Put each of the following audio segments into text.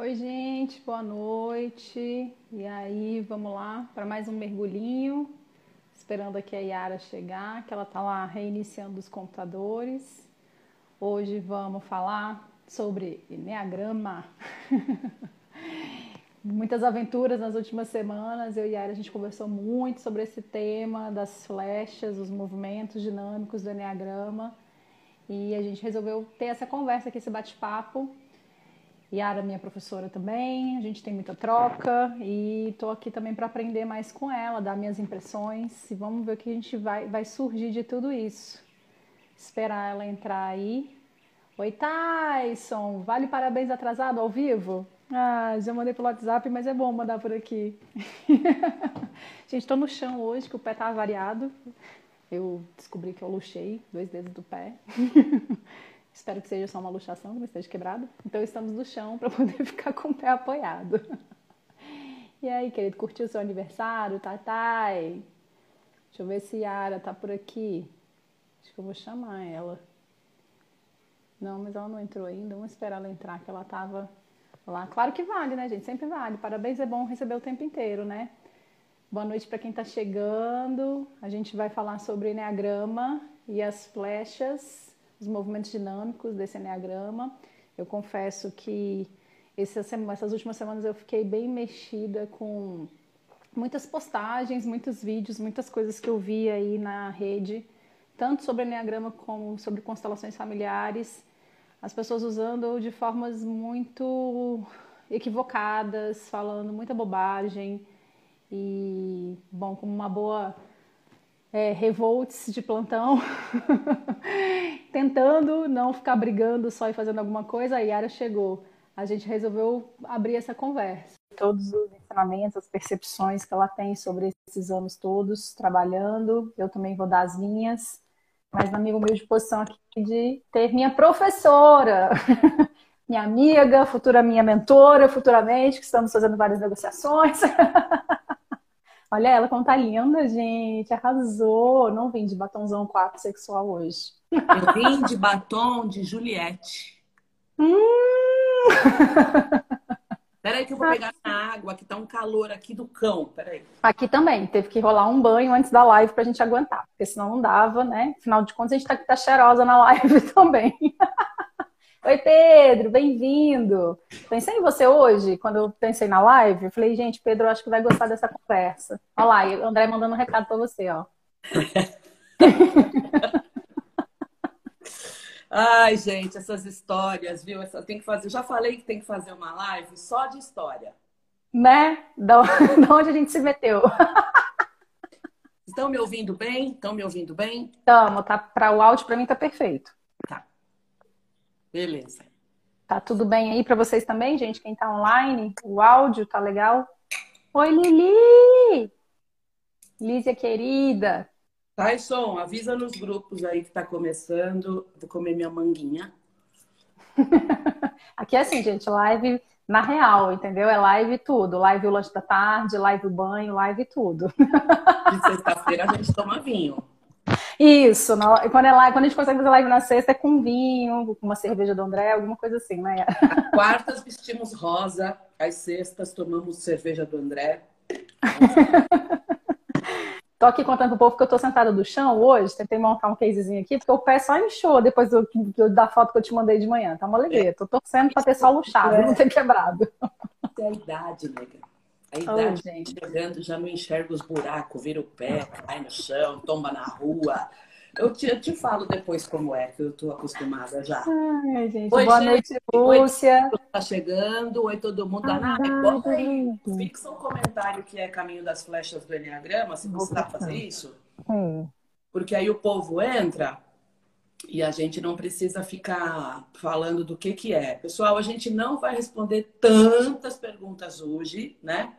Oi, gente, boa noite. E aí, vamos lá para mais um mergulhinho. Esperando aqui a Yara chegar, que ela está lá reiniciando os computadores. Hoje vamos falar sobre Enneagrama. Muitas aventuras nas últimas semanas. Eu e a Yara, a gente conversou muito sobre esse tema das flechas, os movimentos dinâmicos do Enneagrama. E a gente resolveu ter essa conversa aqui, esse bate-papo Yara, minha professora também, a gente tem muita troca e estou aqui também para aprender mais com ela, dar minhas impressões e vamos ver o que a gente vai, vai surgir de tudo isso. Esperar ela entrar aí. Oi, Tyson! Vale parabéns atrasado ao vivo? Ah, já mandei pelo WhatsApp, mas é bom mandar por aqui. gente, estou no chão hoje, que o pé tá variado. Eu descobri que eu luxei dois dedos do pé. Espero que seja só uma luxação, que não esteja quebrado. Então estamos no chão para poder ficar com o pé apoiado. E aí, querido, curtiu o seu aniversário? Tatai? Deixa eu ver se Yara tá por aqui. Acho que eu vou chamar ela. Não, mas ela não entrou ainda. Vamos esperar ela entrar, que ela tava lá. Claro que vale, né, gente? Sempre vale. Parabéns é bom receber o tempo inteiro, né? Boa noite para quem está chegando. A gente vai falar sobre Enneagrama e as flechas os movimentos dinâmicos desse Enneagrama. Eu confesso que essas, últimas semanas eu fiquei bem mexida com muitas postagens, muitos vídeos, muitas coisas que eu vi aí na rede, tanto sobre Enneagrama como sobre constelações familiares, as pessoas usando de formas muito equivocadas, falando muita bobagem e, bom, como uma boa é, revolts de plantão, tentando não ficar brigando só e fazendo alguma coisa, a Yara chegou. A gente resolveu abrir essa conversa. Todos os ensinamentos, as percepções que ela tem sobre esses anos todos trabalhando, eu também vou dar as minhas, mas na minha humilde posição aqui de ter minha professora, minha amiga, futura minha mentora, futuramente, que estamos fazendo várias negociações. Olha ela como tá linda, gente. Arrasou. Não vim de batomzão 4 sexual hoje. Eu vim de batom de Juliette. Hum. Peraí que eu vou pegar na água, que tá um calor aqui do cão. Peraí. Aqui também. Teve que rolar um banho antes da live pra gente aguentar. Porque senão não dava, né? Afinal de contas, a gente tá, tá cheirosa na live também. Oi, Pedro, bem-vindo. Pensei em você hoje, quando eu pensei na live. Eu falei, gente, Pedro, acho que vai gostar dessa conversa. Olha lá, o André mandando um recado para você, ó. Ai, gente, essas histórias, viu? Essa, tem que fazer. Já falei que tem que fazer uma live só de história. Né? Da, da onde a gente se meteu. Estão me ouvindo bem? Estão me ouvindo bem? Estamos, tá. Para o áudio, para mim, tá perfeito. Beleza. Tá tudo bem aí para vocês também, gente? Quem tá online? O áudio tá legal? Oi, Lili! Lízia querida. Tyson, avisa nos grupos aí que tá começando. Vou comer minha manguinha. Aqui é assim, gente, live na real, entendeu? É live tudo. Live o lanche da tarde, live o banho, live tudo. De sexta-feira a gente toma vinho. Isso, quando, é live, quando a gente consegue fazer live na sexta é com vinho, com uma cerveja do André, alguma coisa assim, né? quartas vestimos rosa, às sextas tomamos cerveja do André. tô aqui contando pro povo que eu tô sentada no chão hoje, tentei montar um casezinho aqui, porque o pé só inchou depois do, da foto que eu te mandei de manhã. Tá uma alegria. Tô torcendo pra ter só luxado, é. não ter quebrado. É a idade, nega. A idade oh, gente. chegando, já não enxerga os buracos, vira o pé, cai no chão, tomba na rua. Eu te, eu te falo depois como é, que eu tô acostumada já. Ai, gente. Oi, Boa gente. noite, Lúcia. Oi, tá chegando. Oi, todo mundo. Ah, Bota aí, fixa um comentário que é caminho das flechas do Enneagrama, se você dá fazer isso. Hum. Porque aí o povo entra e a gente não precisa ficar falando do que que é. Pessoal, a gente não vai responder tantas perguntas hoje, né?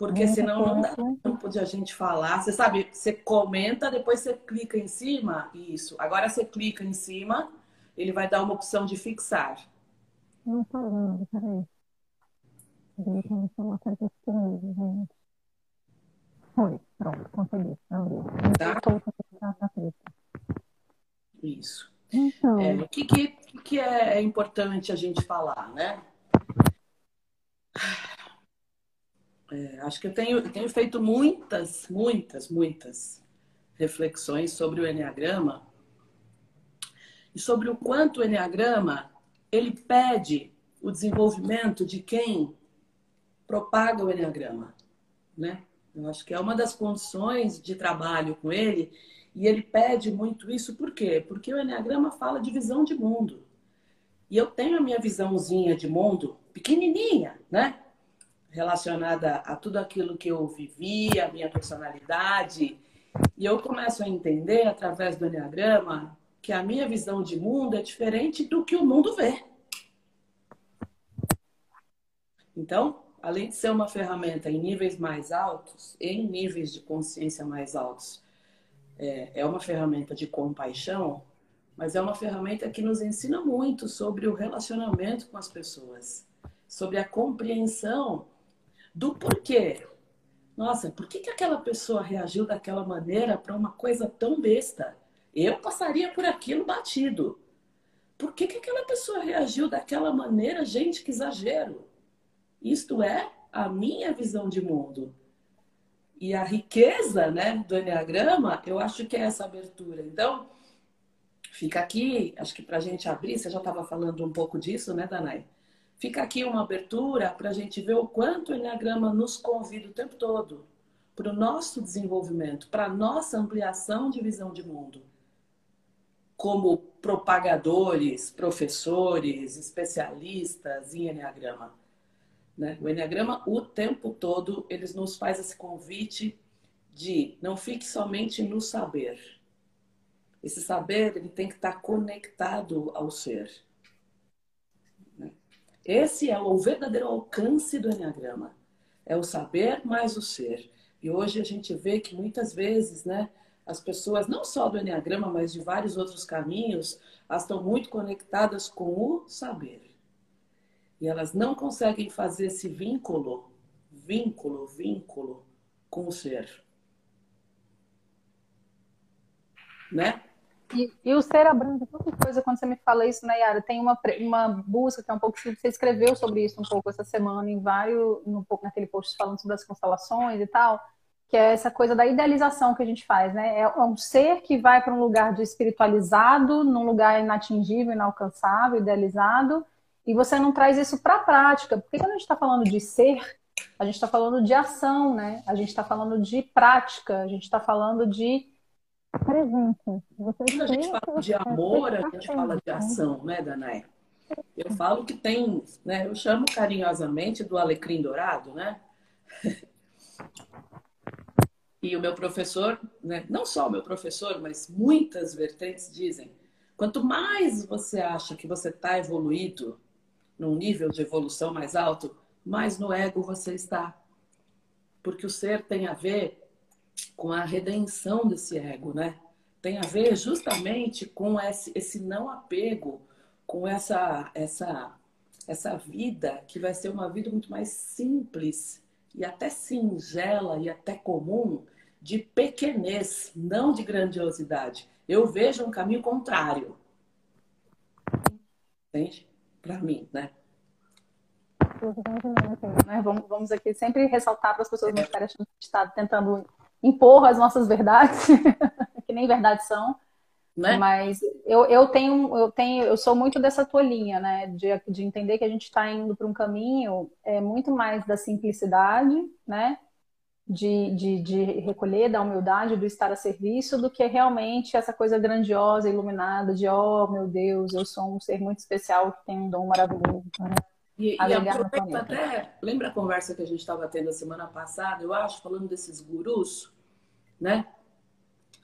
Porque senão não dá tempo de a gente falar. Você sabe, você comenta, depois você clica em cima. Isso. Agora você clica em cima, ele vai dar uma opção de fixar. Não falando, peraí. Foi, pronto, consegui. Tá? Isso. Então. É, o que, que, que é importante a gente falar, né? É, acho que eu tenho, tenho feito muitas, muitas, muitas reflexões sobre o Enneagrama e sobre o quanto o Enneagrama ele pede o desenvolvimento de quem propaga o Enneagrama, né? Eu acho que é uma das condições de trabalho com ele e ele pede muito isso por quê? Porque o Enneagrama fala de visão de mundo. E eu tenho a minha visãozinha de mundo pequenininha, né? Relacionada a tudo aquilo que eu vivi, a minha personalidade. E eu começo a entender através do Enneagrama que a minha visão de mundo é diferente do que o mundo vê. Então, além de ser uma ferramenta em níveis mais altos, em níveis de consciência mais altos, é, é uma ferramenta de compaixão, mas é uma ferramenta que nos ensina muito sobre o relacionamento com as pessoas, sobre a compreensão do porquê. Nossa, por que, que aquela pessoa reagiu daquela maneira para uma coisa tão besta? Eu passaria por aquilo batido. Por que, que aquela pessoa reagiu daquela maneira? Gente, que exagero. Isto é a minha visão de mundo. E a riqueza né, do Enneagrama, eu acho que é essa abertura. Então, fica aqui, acho que para a gente abrir, você já estava falando um pouco disso, né, Danai? Fica aqui uma abertura para a gente ver o quanto o Enneagrama nos convida o tempo todo para o nosso desenvolvimento, para a nossa ampliação de visão de mundo como propagadores, professores, especialistas em Enneagrama. Né? O Enneagrama, o tempo todo, eles nos faz esse convite de não fique somente no saber. Esse saber ele tem que estar conectado ao ser. Esse é o verdadeiro alcance do Enneagrama. É o saber mais o ser. E hoje a gente vê que muitas vezes, né, as pessoas, não só do Enneagrama, mas de vários outros caminhos, elas estão muito conectadas com o saber. E elas não conseguem fazer esse vínculo, vínculo, vínculo com o ser. Né? E, e, o ser abrange tanta coisa quando você me fala isso, né, Yara? Tem uma, uma busca que é um pouco. Você escreveu sobre isso um pouco essa semana, em vários, um pouco naquele post falando sobre as constelações e tal que é essa coisa da idealização que a gente faz, né? É um ser que vai para um lugar de espiritualizado, num lugar inatingível, inalcançável, idealizado, e você não traz isso para a prática. Porque quando a gente está falando de ser, a gente está falando de ação, né? A gente está falando de prática, a gente está falando de presente. Quando a gente fala de amor, a gente fala de ação, né, Danaé? Eu falo que tem, né? Eu chamo carinhosamente do alecrim dourado, né? E o meu professor, né, não só o meu professor, mas muitas vertentes dizem: quanto mais você acha que você está evoluído, num nível de evolução mais alto, mais no ego você está. Porque o ser tem a ver com a redenção desse ego, né? Tem a ver justamente com esse, esse não apego, com essa, essa, essa vida que vai ser uma vida muito mais simples e até singela e até comum de pequenez, não de grandiosidade. Eu vejo um caminho contrário. Entende? Para mim, né? né? Vamos, vamos aqui sempre ressaltar para as pessoas não ficarem achando que gente está tentando impor as nossas verdades, que nem verdades são. Né? Mas eu, eu tenho, eu tenho, eu sou muito dessa tua linha, né? De, de entender que a gente está indo para um caminho é muito mais da simplicidade, né? De, de, de recolher, da humildade, do estar a serviço, do que realmente essa coisa grandiosa, iluminada, de oh meu Deus, eu sou um ser muito especial que tem um dom maravilhoso. Né? E, e aproveita até, lembra a conversa que a gente estava tendo a semana passada, eu acho, falando desses gurus, né?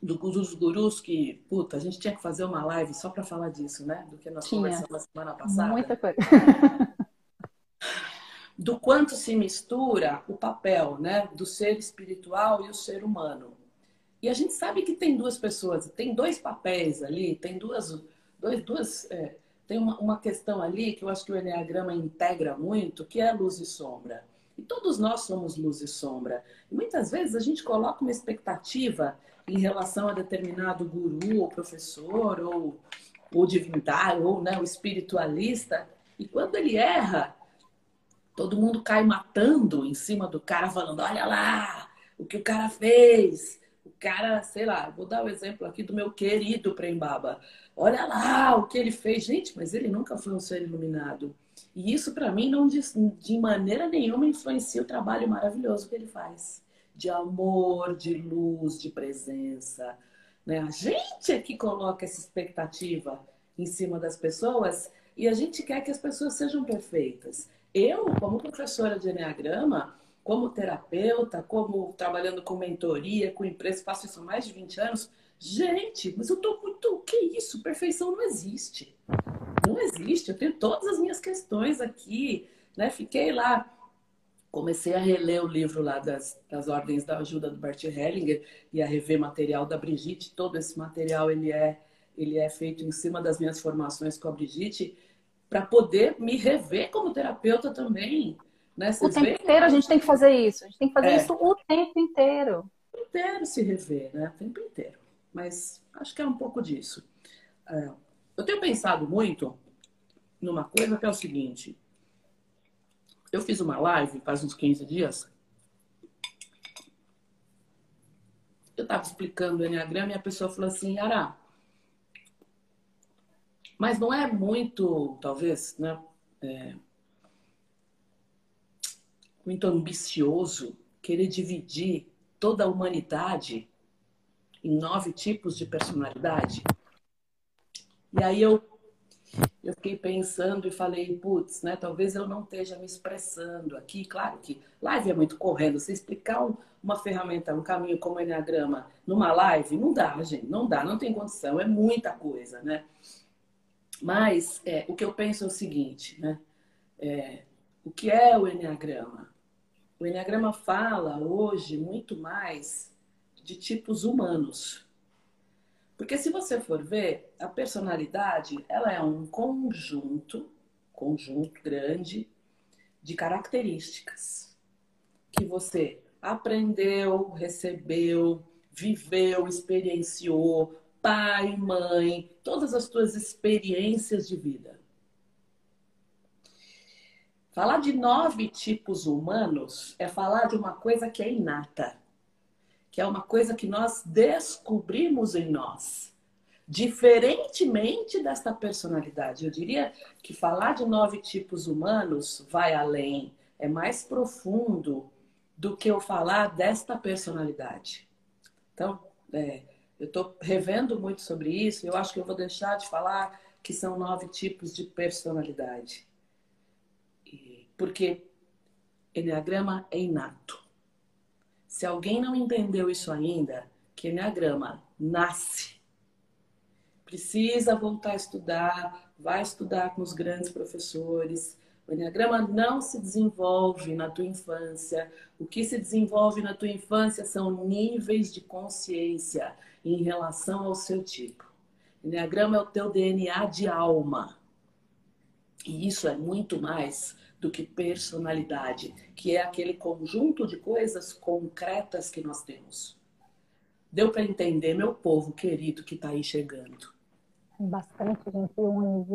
do, dos gurus que, puta, a gente tinha que fazer uma live só para falar disso, né? Do que nós tinha. conversamos na semana passada. Muita coisa. do quanto se mistura o papel, né, do ser espiritual e o ser humano. E a gente sabe que tem duas pessoas, tem dois papéis ali, tem duas, dois, duas, é, tem uma, uma questão ali que eu acho que o enneagrama integra muito, que é luz e sombra. E todos nós somos luz e sombra. E muitas vezes a gente coloca uma expectativa em relação a determinado guru ou professor ou, ou divindade ou né, o espiritualista. E quando ele erra, todo mundo cai matando em cima do cara, falando: olha lá o que o cara fez. O cara, sei lá, vou dar o um exemplo aqui do meu querido Prembaba. Olha lá o que ele fez. Gente, mas ele nunca foi um ser iluminado. E isso, para mim, não de, de maneira nenhuma influencia o trabalho maravilhoso que ele faz. De amor, de luz, de presença. Né? A gente é que coloca essa expectativa em cima das pessoas e a gente quer que as pessoas sejam perfeitas. Eu, como professora de Enneagrama, como terapeuta, como trabalhando com mentoria, com empresa, faço isso há mais de 20 anos. Gente, mas eu tô muito. Que isso? Perfeição não existe. Não existe. Eu tenho todas as minhas questões aqui, né? Fiquei lá comecei a reler o livro lá das, das Ordens da Ajuda do Bert Hellinger e a rever material da Brigitte. Todo esse material ele é, ele é feito em cima das minhas formações com a Brigitte para poder me rever como terapeuta também. Né? o tempo veem? inteiro a gente tem que fazer isso. A gente tem que fazer é. isso o tempo inteiro. O tempo inteiro se rever, né? O tempo inteiro. Mas acho que é um pouco disso. É, eu tenho pensado muito numa coisa que é o seguinte eu fiz uma live faz uns 15 dias. Eu estava explicando o Enneagrama e a pessoa falou assim, Ara, mas não é muito, talvez, né? É, muito ambicioso querer dividir toda a humanidade em nove tipos de personalidade? E aí eu eu fiquei pensando e falei, putz, né, talvez eu não esteja me expressando aqui. Claro que live é muito correndo. Você explicar um, uma ferramenta, um caminho como o Enneagrama numa live, não dá, gente, não dá, não tem condição, é muita coisa, né? Mas é, o que eu penso é o seguinte, né? É, o que é o Enneagrama? O Enneagrama fala hoje muito mais de tipos humanos. Porque se você for ver, a personalidade, ela é um conjunto, conjunto grande de características que você aprendeu, recebeu, viveu, experienciou, pai, mãe, todas as suas experiências de vida. Falar de nove tipos humanos é falar de uma coisa que é inata que é uma coisa que nós descobrimos em nós. Diferentemente desta personalidade, eu diria que falar de nove tipos humanos vai além, é mais profundo do que eu falar desta personalidade. Então, é, eu estou revendo muito sobre isso, eu acho que eu vou deixar de falar que são nove tipos de personalidade. Porque Enneagrama é inato. Se alguém não entendeu isso ainda, que Enneagrama nasce. Precisa voltar a estudar, vai estudar com os grandes professores. O Enneagrama não se desenvolve na tua infância. O que se desenvolve na tua infância são níveis de consciência em relação ao seu tipo. Enneagrama é o teu DNA de alma. E isso é muito mais do que personalidade, que é aquele conjunto de coisas concretas que nós temos. Deu para entender, meu povo querido que está aí chegando? Bastante gente gente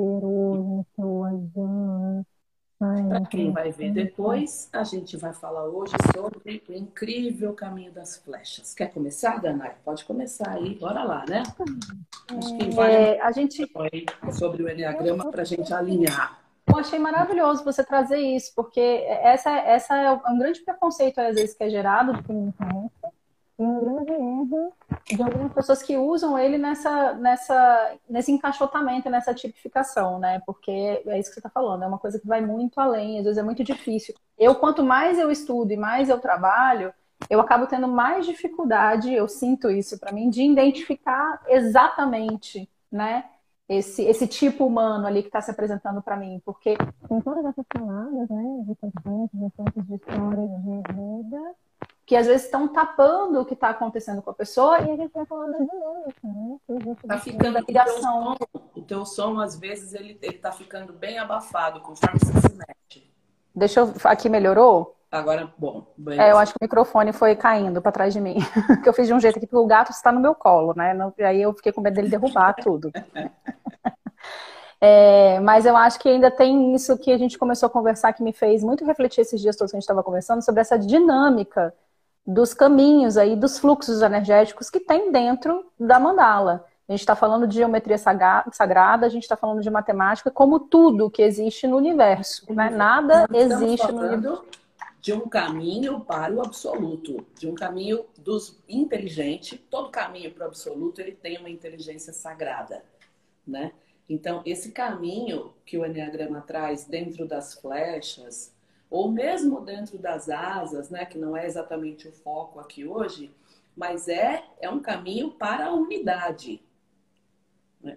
hoje. Para quem vai ver depois, a gente vai falar hoje sobre o incrível caminho das flechas. Quer começar, Danai? Pode começar aí, bora lá, né? Acho que vai é, a gente sobre o Enneagrama para a gente alinhar. Eu achei maravilhoso você trazer isso, porque essa, essa é um grande preconceito, às vezes, que é gerado e um grande erro de algumas pessoas que usam ele nessa, nessa, nesse encaixotamento, nessa tipificação, né? Porque é isso que você está falando, é uma coisa que vai muito além, às vezes é muito difícil. Eu, quanto mais eu estudo e mais eu trabalho, eu acabo tendo mais dificuldade, eu sinto isso para mim, de identificar exatamente, né? Esse, esse tipo humano ali que está se apresentando para mim, porque tem todas essas palavras, né, de presentes, de de histórias de vida, que às vezes estão tapando o que está acontecendo com a pessoa e a gente vai falando de dinâmica, né? Tá ficando a ligação. O teu, som, o teu som, às vezes, ele, ele tá ficando bem abafado, conforme você se mete. Deixa eu. Aqui melhorou? Agora, bom. É, eu acho que o microfone foi caindo para trás de mim. que eu fiz de um jeito aqui, porque o gato está no meu colo, né? Aí eu fiquei com medo dele derrubar tudo. É, mas eu acho que ainda tem isso que a gente começou a conversar que me fez muito refletir esses dias todos que a gente estava conversando sobre essa dinâmica dos caminhos aí, dos fluxos energéticos que tem dentro da mandala. A gente está falando de geometria sagrada, a gente está falando de matemática, como tudo que existe no universo. Né? Nada existe no universo. De um caminho para o absoluto, de um caminho dos inteligente. Todo caminho para o absoluto ele tem uma inteligência sagrada, né? Então esse caminho que o enneagrama traz dentro das flechas, ou mesmo dentro das asas, né, que não é exatamente o foco aqui hoje, mas é, é um caminho para a unidade.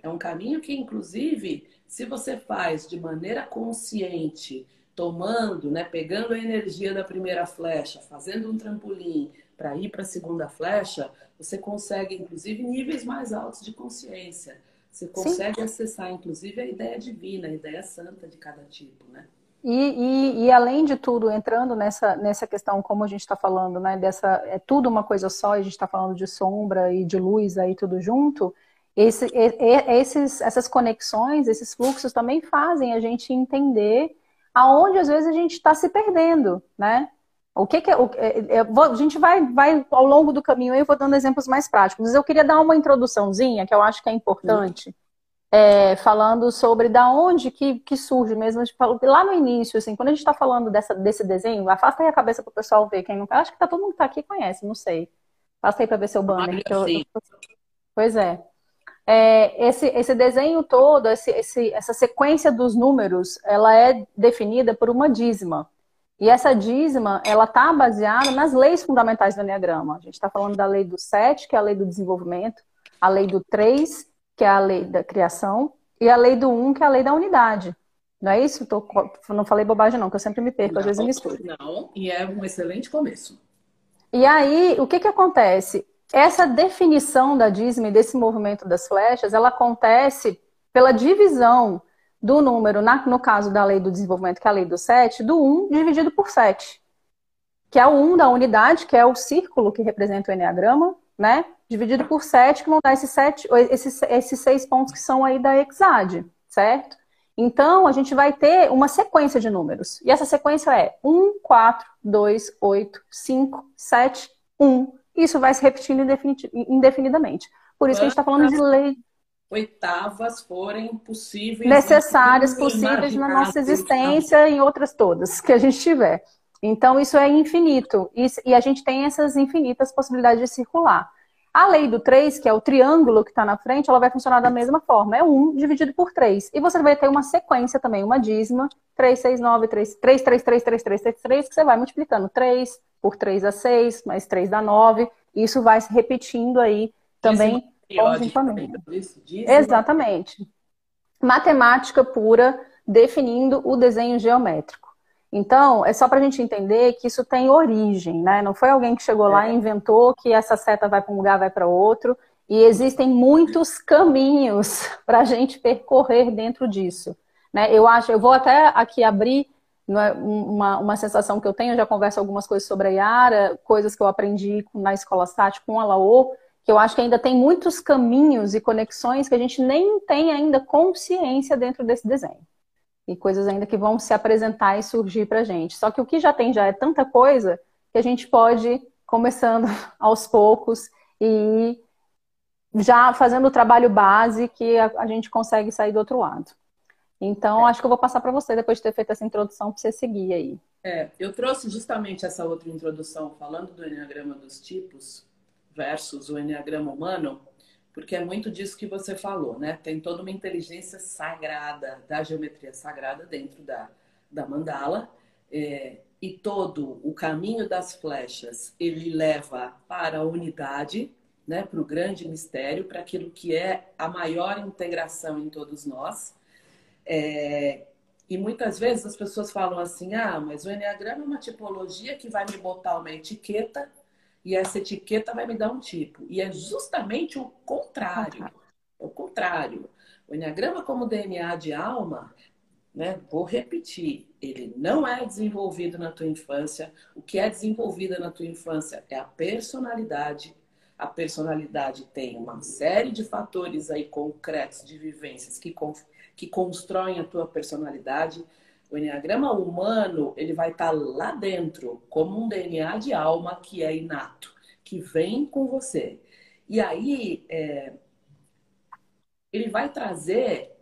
É um caminho que, inclusive, se você faz de maneira consciente, tomando, né, pegando a energia da primeira flecha, fazendo um trampolim para ir para a segunda flecha, você consegue, inclusive, níveis mais altos de consciência. Você consegue Sim. acessar, inclusive, a ideia divina, a ideia santa de cada tipo, né? E, e, e, além de tudo, entrando nessa, nessa questão, como a gente está falando, né, dessa, é tudo uma coisa só, a gente está falando de sombra e de luz aí tudo junto, esse, esses, essas conexões, esses fluxos também fazem a gente entender aonde às vezes a gente está se perdendo, né? O que, que é, é, é a gente vai, vai ao longo do caminho, eu vou dando exemplos mais práticos. Mas eu queria dar uma introduçãozinha que eu acho que é importante é, falando sobre da onde que, que surge mesmo. Tipo, lá no início, assim, quando a gente está falando dessa, desse desenho, afasta aí a cabeça para o pessoal ver. Quem não acho que tá, todo mundo que tá aqui conhece, não sei. Afasta aí para ver seu banner. Eu, eu... Pois é. É. esse, esse desenho todo, esse, esse, essa sequência dos números, ela é definida por uma dízima. E essa dízima, ela está baseada nas leis fundamentais do Enneagrama. A gente está falando da lei do 7, que é a lei do desenvolvimento, a lei do 3, que é a lei da criação, e a lei do um, que é a lei da unidade. Não é isso? Tô, não falei bobagem, não, que eu sempre me perco, não, às vezes eu misturo. Não, e é um excelente começo. E aí, o que, que acontece? Essa definição da e desse movimento das flechas, ela acontece pela divisão do número, na, no caso da lei do desenvolvimento, que é a lei do 7, do 1 dividido por 7. Que é o 1 da unidade, que é o círculo que representa o Enneagrama, né? dividido por 7, que vão dar esses, sete, esses, esses seis pontos que são aí da Exad, certo? Então, a gente vai ter uma sequência de números. E essa sequência é 1, 4, 2, 8, 5, 7, 1. Isso vai se repetindo indefinidamente. Por isso que a gente está falando de lei. Oitavas forem possíveis. Necessárias, possíveis na nossa existência e em outras todas que a gente tiver. Então, isso é infinito. E a gente tem essas infinitas possibilidades de circular. A lei do 3, que é o triângulo que está na frente, ela vai funcionar da mesma forma. É 1 dividido por 3. E você vai ter uma sequência também, uma dízima, 3, 6, 9, 3, 3, 3, 3, 3, 3, 3, 3, que você vai multiplicando 3 por 3 a 6, mais 3 dá 9. E isso vai se repetindo aí também conjuntamente. Exatamente. Matemática pura, definindo o desenho geométrico. Então, é só para a gente entender que isso tem origem, né? Não foi alguém que chegou lá e é. inventou que essa seta vai para um lugar, vai para outro. E existem muitos caminhos para a gente percorrer dentro disso. Né? Eu acho, eu vou até aqui abrir é, uma, uma sensação que eu tenho, eu já converso algumas coisas sobre a Yara, coisas que eu aprendi na escola SAT com a Laô, que eu acho que ainda tem muitos caminhos e conexões que a gente nem tem ainda consciência dentro desse desenho e coisas ainda que vão se apresentar e surgir para a gente. Só que o que já tem já é tanta coisa que a gente pode começando aos poucos e já fazendo o trabalho base que a, a gente consegue sair do outro lado. Então, é. acho que eu vou passar para você depois de ter feito essa introdução para você seguir aí. É, eu trouxe justamente essa outra introdução falando do enneagrama dos tipos versus o enneagrama humano porque é muito disso que você falou, né? Tem toda uma inteligência sagrada, da geometria sagrada dentro da, da mandala, é, e todo o caminho das flechas ele leva para a unidade, né? Para o grande mistério, para aquilo que é a maior integração em todos nós. É, e muitas vezes as pessoas falam assim: ah, mas o Enneagrama é uma tipologia que vai me botar uma etiqueta e essa etiqueta vai me dar um tipo. E é justamente o contrário. É o contrário. O Enneagrama como DNA de alma, né? Vou repetir, ele não é desenvolvido na tua infância. O que é desenvolvido na tua infância é a personalidade. A personalidade tem uma série de fatores aí concretos de vivências que, que constroem a tua personalidade. O Enneagrama humano, ele vai estar tá lá dentro, como um DNA de alma que é inato, que vem com você. E aí, é, ele vai trazer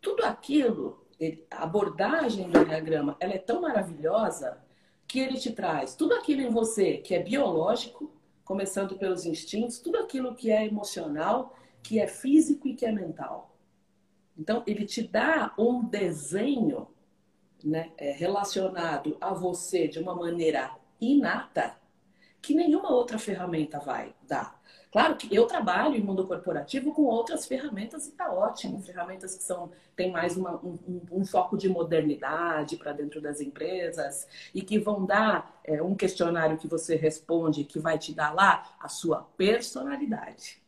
tudo aquilo, a abordagem do Enneagrama, ela é tão maravilhosa que ele te traz tudo aquilo em você que é biológico, começando pelos instintos, tudo aquilo que é emocional, que é físico e que é mental. Então, ele te dá um desenho né, é, relacionado a você de uma maneira inata que nenhuma outra ferramenta vai dar. Claro que eu trabalho em mundo corporativo com outras ferramentas e está ótimo. Ferramentas que são, têm mais uma, um, um, foco de modernidade para dentro das empresas e que vão dar é, um questionário que você responde que vai te dar lá a sua personalidade.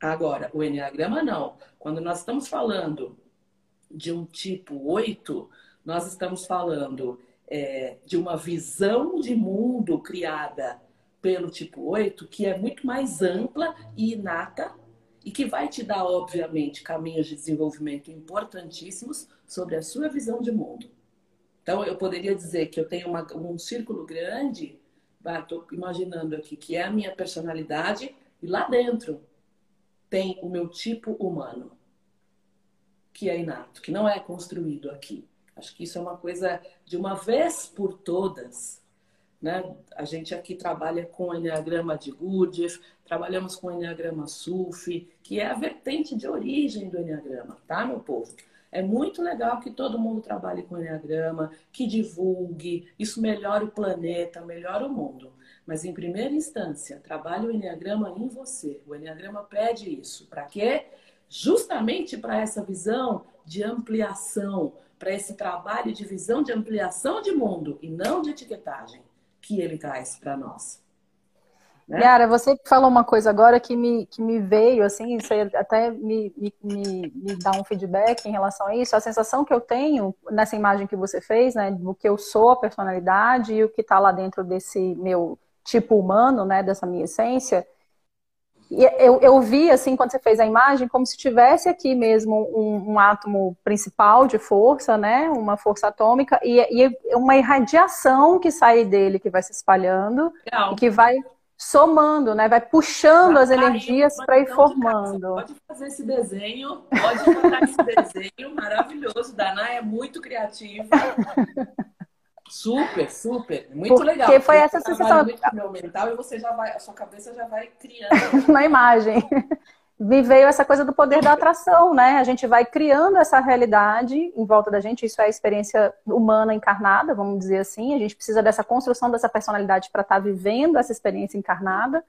Agora, o Enneagrama não. Quando nós estamos falando de um tipo 8, nós estamos falando é, de uma visão de mundo criada pelo tipo 8, que é muito mais ampla e inata e que vai te dar, obviamente, caminhos de desenvolvimento importantíssimos sobre a sua visão de mundo. Então, eu poderia dizer que eu tenho uma, um círculo grande, estou imaginando aqui, que é a minha personalidade, e lá dentro tem o meu tipo humano, que é inato, que não é construído aqui. Acho que isso é uma coisa de uma vez por todas né? A gente aqui trabalha com Enneagrama de Gurdjieff, trabalhamos com Enneagrama Sufi, que é a vertente de origem do Enneagrama, tá, meu povo? É muito legal que todo mundo trabalhe com Enneagrama, que divulgue, isso melhora o planeta, melhora o mundo. Mas, em primeira instância, trabalhe o Enneagrama em você. O Enneagrama pede isso. Para quê? Justamente para essa visão de ampliação, para esse trabalho de visão de ampliação de mundo e não de etiquetagem que ele traz para nós. Né? Yara, você falou uma coisa agora que me, que me veio, assim, até me, me, me, me dá um feedback em relação a isso. A sensação que eu tenho nessa imagem que você fez, né, do que eu sou, a personalidade e o que está lá dentro desse meu tipo humano, né, dessa minha essência, eu, eu vi, assim, quando você fez a imagem, como se tivesse aqui mesmo um, um átomo principal de força, né? Uma força atômica, e, e, uma irradiação que sai dele, que vai se espalhando, Legal. e que vai somando, né? Vai puxando vai as energias para ir formando. Pode fazer esse desenho, pode fazer esse desenho maravilhoso. Dana é muito criativa. Super, super. Muito Porque legal. Porque foi essa sensação. Muito meu mental e você já vai, a sua cabeça já vai criando. Na imagem. Me veio essa coisa do poder da atração, né? A gente vai criando essa realidade em volta da gente. Isso é a experiência humana encarnada, vamos dizer assim. A gente precisa dessa construção dessa personalidade para estar tá vivendo essa experiência encarnada.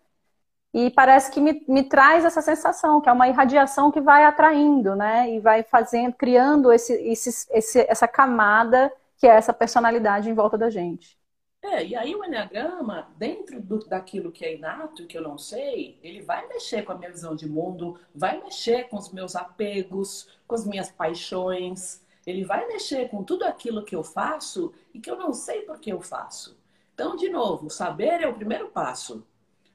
E parece que me, me traz essa sensação, que é uma irradiação que vai atraindo, né? E vai fazendo, criando esse, esse, esse essa camada que é essa personalidade em volta da gente. É, e aí o Enneagrama, dentro do, daquilo que é inato que eu não sei, ele vai mexer com a minha visão de mundo, vai mexer com os meus apegos, com as minhas paixões, ele vai mexer com tudo aquilo que eu faço e que eu não sei por que eu faço. Então, de novo, saber é o primeiro passo,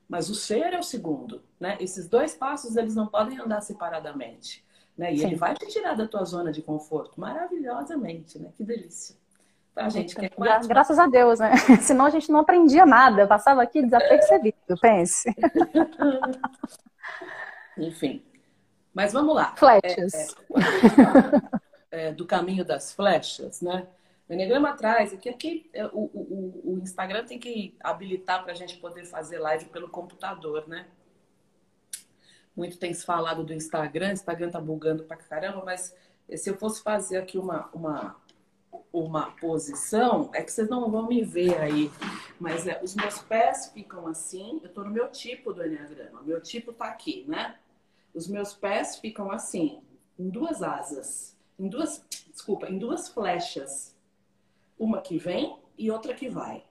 mas o ser é o segundo, né? Esses dois passos, eles não podem andar separadamente, né? E Sim. ele vai te tirar da tua zona de conforto maravilhosamente, né? Que delícia. Pra gente que é quântico. Graças a Deus, né? Senão a gente não aprendia nada. passava aqui desapercebido, pense. Enfim. Mas vamos lá. Flechas. É, é, é, do caminho das flechas, né? O Enneagrama atrás, aqui, aqui é, o, o, o Instagram tem que habilitar para a gente poder fazer live pelo computador, né? Muito tem se falado do Instagram, o Instagram tá bugando pra caramba, mas se eu fosse fazer aqui uma, uma uma posição, é que vocês não vão me ver aí, mas é, os meus pés ficam assim, eu estou no meu tipo do Enneagrama, meu tipo está aqui, né? Os meus pés ficam assim, em duas asas, em duas, desculpa, em duas flechas, uma que vem e outra que vai.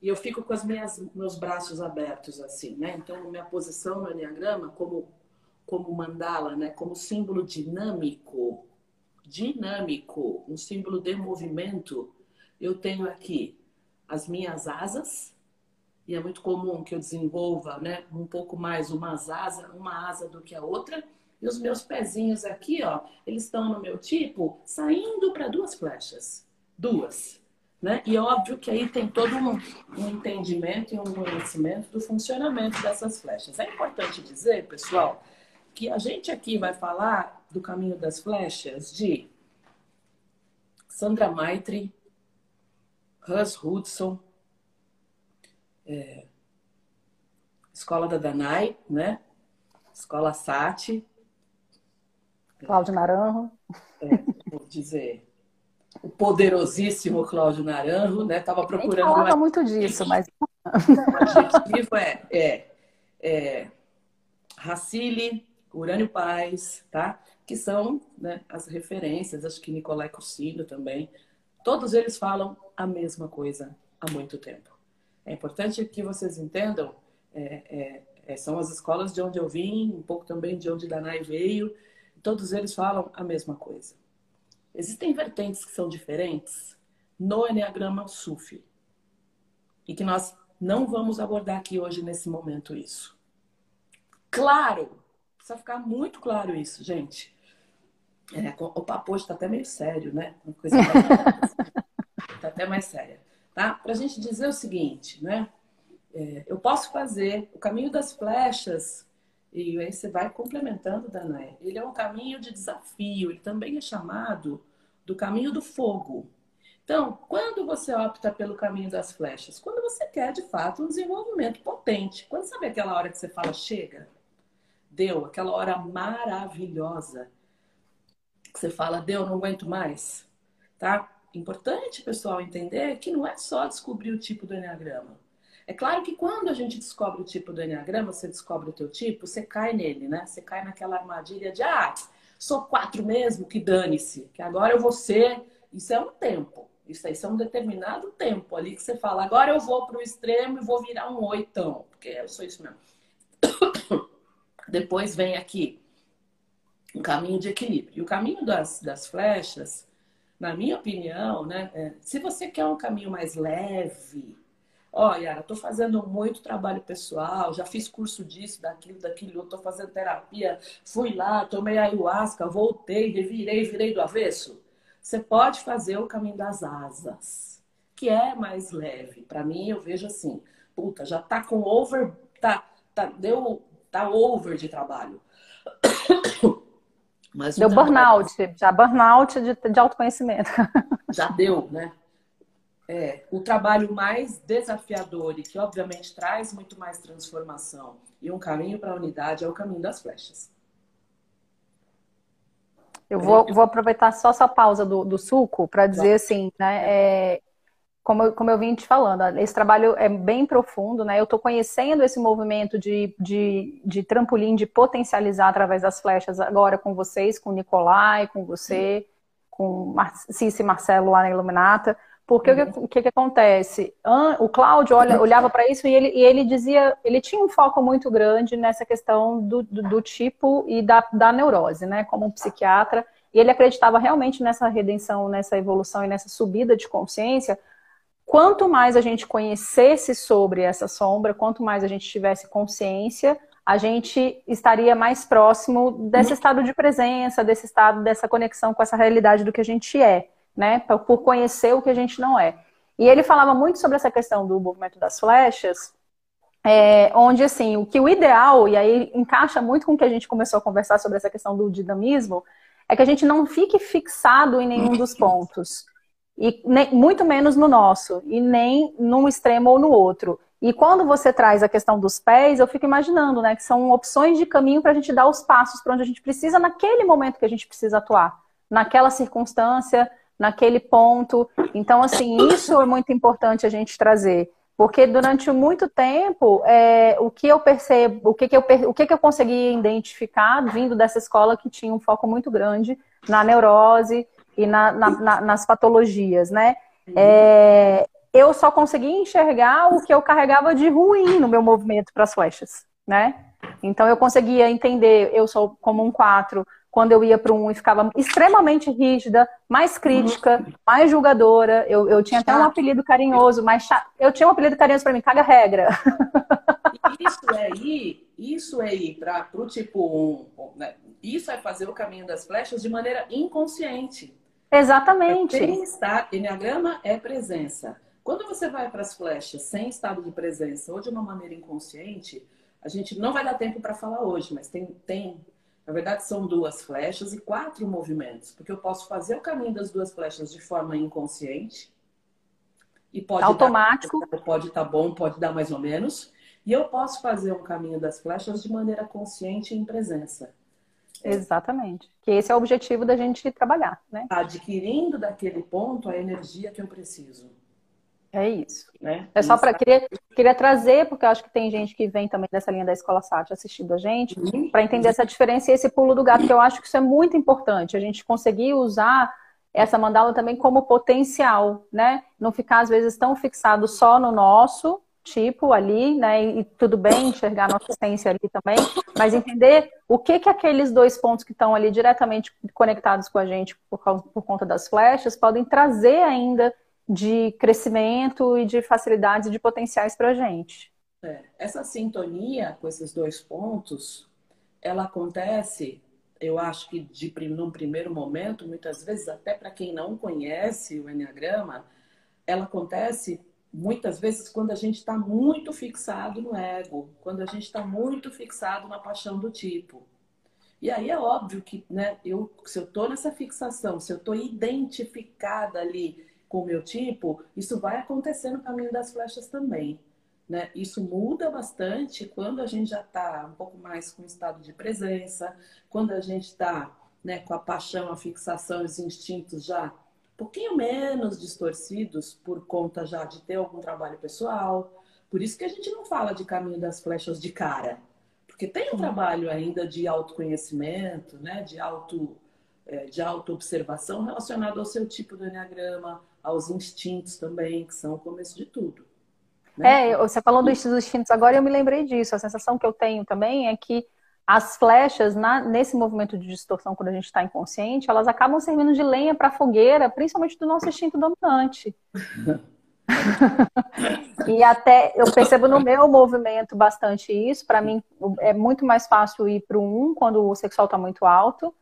E eu fico com as minhas, meus braços abertos assim, né? Então, minha posição no Enneagrama, como, como mandala, né? Como símbolo dinâmico, dinâmico, um símbolo de movimento, eu tenho aqui as minhas asas, e é muito comum que eu desenvolva né, um pouco mais uma asa, uma asa do que a outra, E os meus pezinhos aqui, ó, eles estão no meu tipo saindo para duas flechas. Duas. Né? E é óbvio que aí tem todo um, um, entendimento e um conhecimento do funcionamento dessas flechas. É importante dizer, pessoal, que a gente aqui vai falar do caminho das flechas de Sandra Maitre, Russ Hudson, é, Escola da Danai, né? Escola Sati. Cláudio Naranjo. É, vou dizer, o poderosíssimo Cláudio Naranjo, né? Tava procurando. A gente falava muito disso, mas. O adjetivo é, é, é Racile, Urânio Paz, tá? Que são né, as referências, acho que Nicolai Cursino também. Todos eles falam a mesma coisa há muito tempo. É importante que vocês entendam, é, é, é, são as escolas de onde eu vim, um pouco também de onde Danai veio, todos eles falam a mesma coisa. Existem vertentes que são diferentes no Enneagrama Sufi e que nós não vamos abordar aqui hoje nesse momento isso. Claro, precisa ficar muito claro isso, gente. É, o papo está até meio sério, né? Uma coisa Está até mais séria. Tá? Para a gente dizer o seguinte, né? É, eu posso fazer o caminho das flechas e aí você vai complementando, Danaé. Ele é um caminho de desafio, ele também é chamado do caminho do fogo. Então, quando você opta pelo caminho das flechas? Quando você quer, de fato, um desenvolvimento potente. Quando sabe aquela hora que você fala, chega, deu, aquela hora maravilhosa, que você fala, deu, não aguento mais, tá? Importante, pessoal, entender que não é só descobrir o tipo do Enneagrama. É claro que quando a gente descobre o tipo do Enneagrama, você descobre o teu tipo, você cai nele, né? Você cai naquela armadilha de, ah, sou quatro mesmo, que dane-se, que agora eu vou ser. Isso é um tempo. Isso aí é um determinado tempo ali que você fala, agora eu vou para o extremo e vou virar um oitão, porque eu sou isso mesmo. Depois vem aqui um caminho de equilíbrio. E o caminho das, das flechas, na minha opinião, né, é, se você quer um caminho mais leve, Yara, tô fazendo muito trabalho pessoal, já fiz curso disso, daquilo, daquilo, tô fazendo terapia, fui lá, tomei ayahuasca, voltei, revirei, virei do avesso. Você pode fazer o caminho das asas, que é mais leve. Para mim, eu vejo assim, puta, já tá com over, tá, tá, deu, tá over de trabalho. Mas deu burnout, já burnout de, de autoconhecimento. Já deu, né? é, o trabalho mais desafiador e que, obviamente, traz muito mais transformação e um caminho para a unidade é o caminho das flechas. Eu vou, vou aproveitar só essa pausa do, do suco para dizer assim, né? É, como, eu, como eu vim te falando, esse trabalho é bem profundo, né? Eu estou conhecendo esse movimento de, de, de trampolim, de potencializar através das flechas agora com vocês, com o Nicolai, com você, com Mar Cici e Marcelo lá na Iluminata. Porque uhum. o que, que, acontece? O Cláudio olha, olhava para isso e ele, e ele dizia, ele tinha um foco muito grande nessa questão do, do, do, tipo e da, da neurose, né? Como um psiquiatra. E ele acreditava realmente nessa redenção, nessa evolução e nessa subida de consciência. Quanto mais a gente conhecesse sobre essa sombra, quanto mais a gente tivesse consciência, a gente estaria mais próximo desse uhum. estado de presença, desse estado, dessa conexão com essa realidade do que a gente é né? Por conhecer o que a gente não é. E ele falava muito sobre essa questão do movimento das flechas, é, onde assim, o que o ideal, e aí encaixa muito com o que a gente começou a conversar sobre essa questão do dinamismo, é que a gente não fique fixado em nenhum dos pontos. E nem, muito menos no nosso, e nem num extremo ou no outro. E quando você traz a questão dos pés, eu fico imaginando, né, que são opções de caminho para a gente dar os passos para onde a gente precisa naquele momento que a gente precisa atuar, naquela circunstância, naquele ponto. Então, assim, isso é muito importante a gente trazer. Porque durante muito tempo, é, o que eu percebo, o que, que eu, o que, que eu consegui identificar vindo dessa escola que tinha um foco muito grande na neurose e na, na, na, nas patologias, né? É, eu só consegui enxergar o que eu carregava de ruim no meu movimento para as flechas, né? Então eu conseguia entender, eu sou como um 4, quando eu ia para um e ficava extremamente rígida, mais crítica, uhum. mais julgadora. Eu, eu tinha até um apelido carinhoso, mas eu tinha um apelido carinhoso para mim, caga regra. Isso aí isso é ir para o tipo 1, né? isso é fazer o caminho das flechas de maneira inconsciente. Exatamente. Estar, Enneagrama é presença. Quando você vai para as flechas sem estado de presença ou de uma maneira inconsciente, a gente não vai dar tempo para falar hoje, mas tem, tem, na verdade, são duas flechas e quatro movimentos, porque eu posso fazer o caminho das duas flechas de forma inconsciente e pode automático, dar, pode estar tá bom, pode dar mais ou menos, e eu posso fazer um caminho das flechas de maneira consciente e em presença. Exatamente. Que esse é o objetivo da gente trabalhar, né? Adquirindo daquele ponto a energia que eu preciso. É isso. Né? É só para queria, queria trazer, porque eu acho que tem gente que vem também dessa linha da escola SAT assistindo a gente, uhum. para entender essa diferença e esse pulo do gato, que eu acho que isso é muito importante. A gente conseguir usar essa mandala também como potencial, né? Não ficar às vezes tão fixado só no nosso tipo ali, né? E, tudo bem enxergar a nossa essência ali também, mas entender o que que aqueles dois pontos que estão ali diretamente conectados com a gente por, por conta das flechas podem trazer ainda de crescimento e de facilidades e de potenciais para a gente. É, essa sintonia com esses dois pontos, ela acontece, eu acho que de num primeiro momento, muitas vezes até para quem não conhece o enneagrama, ela acontece muitas vezes quando a gente está muito fixado no ego, quando a gente está muito fixado na paixão do tipo. E aí é óbvio que, né, eu, se eu estou nessa fixação, se eu estou identificada ali com o meu tipo, isso vai acontecer no caminho das flechas também. Né? Isso muda bastante quando a gente já está um pouco mais com estado de presença, quando a gente está né, com a paixão, a fixação, os instintos já pouquinho menos distorcidos por conta já de ter algum trabalho pessoal. Por isso que a gente não fala de caminho das flechas de cara, porque tem um trabalho ainda de autoconhecimento, né, de auto é, de autoobservação relacionado ao seu tipo do enneagrama, aos instintos também, que são o começo de tudo. Né? É, você falou dos instintos agora e eu me lembrei disso. A sensação que eu tenho também é que as flechas, na, nesse movimento de distorção, quando a gente está inconsciente, elas acabam servindo de lenha para a fogueira, principalmente do nosso instinto dominante. e até eu percebo no meu movimento bastante isso. Para mim é muito mais fácil ir para o um quando o sexual está muito alto.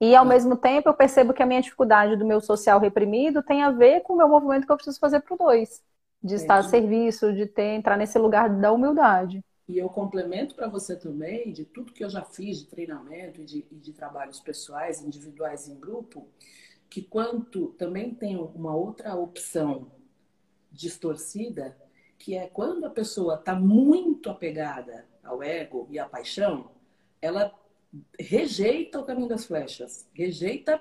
E ao mesmo tempo eu percebo que a minha dificuldade do meu social reprimido tem a ver com o meu movimento que eu preciso fazer para o dois. De estar a serviço, de ter, entrar nesse lugar da humildade. E eu complemento para você também, de tudo que eu já fiz de treinamento e de, e de trabalhos pessoais, individuais e em grupo, que quanto também tem uma outra opção distorcida, que é quando a pessoa está muito apegada ao ego e à paixão, ela rejeita o caminho das flechas, rejeita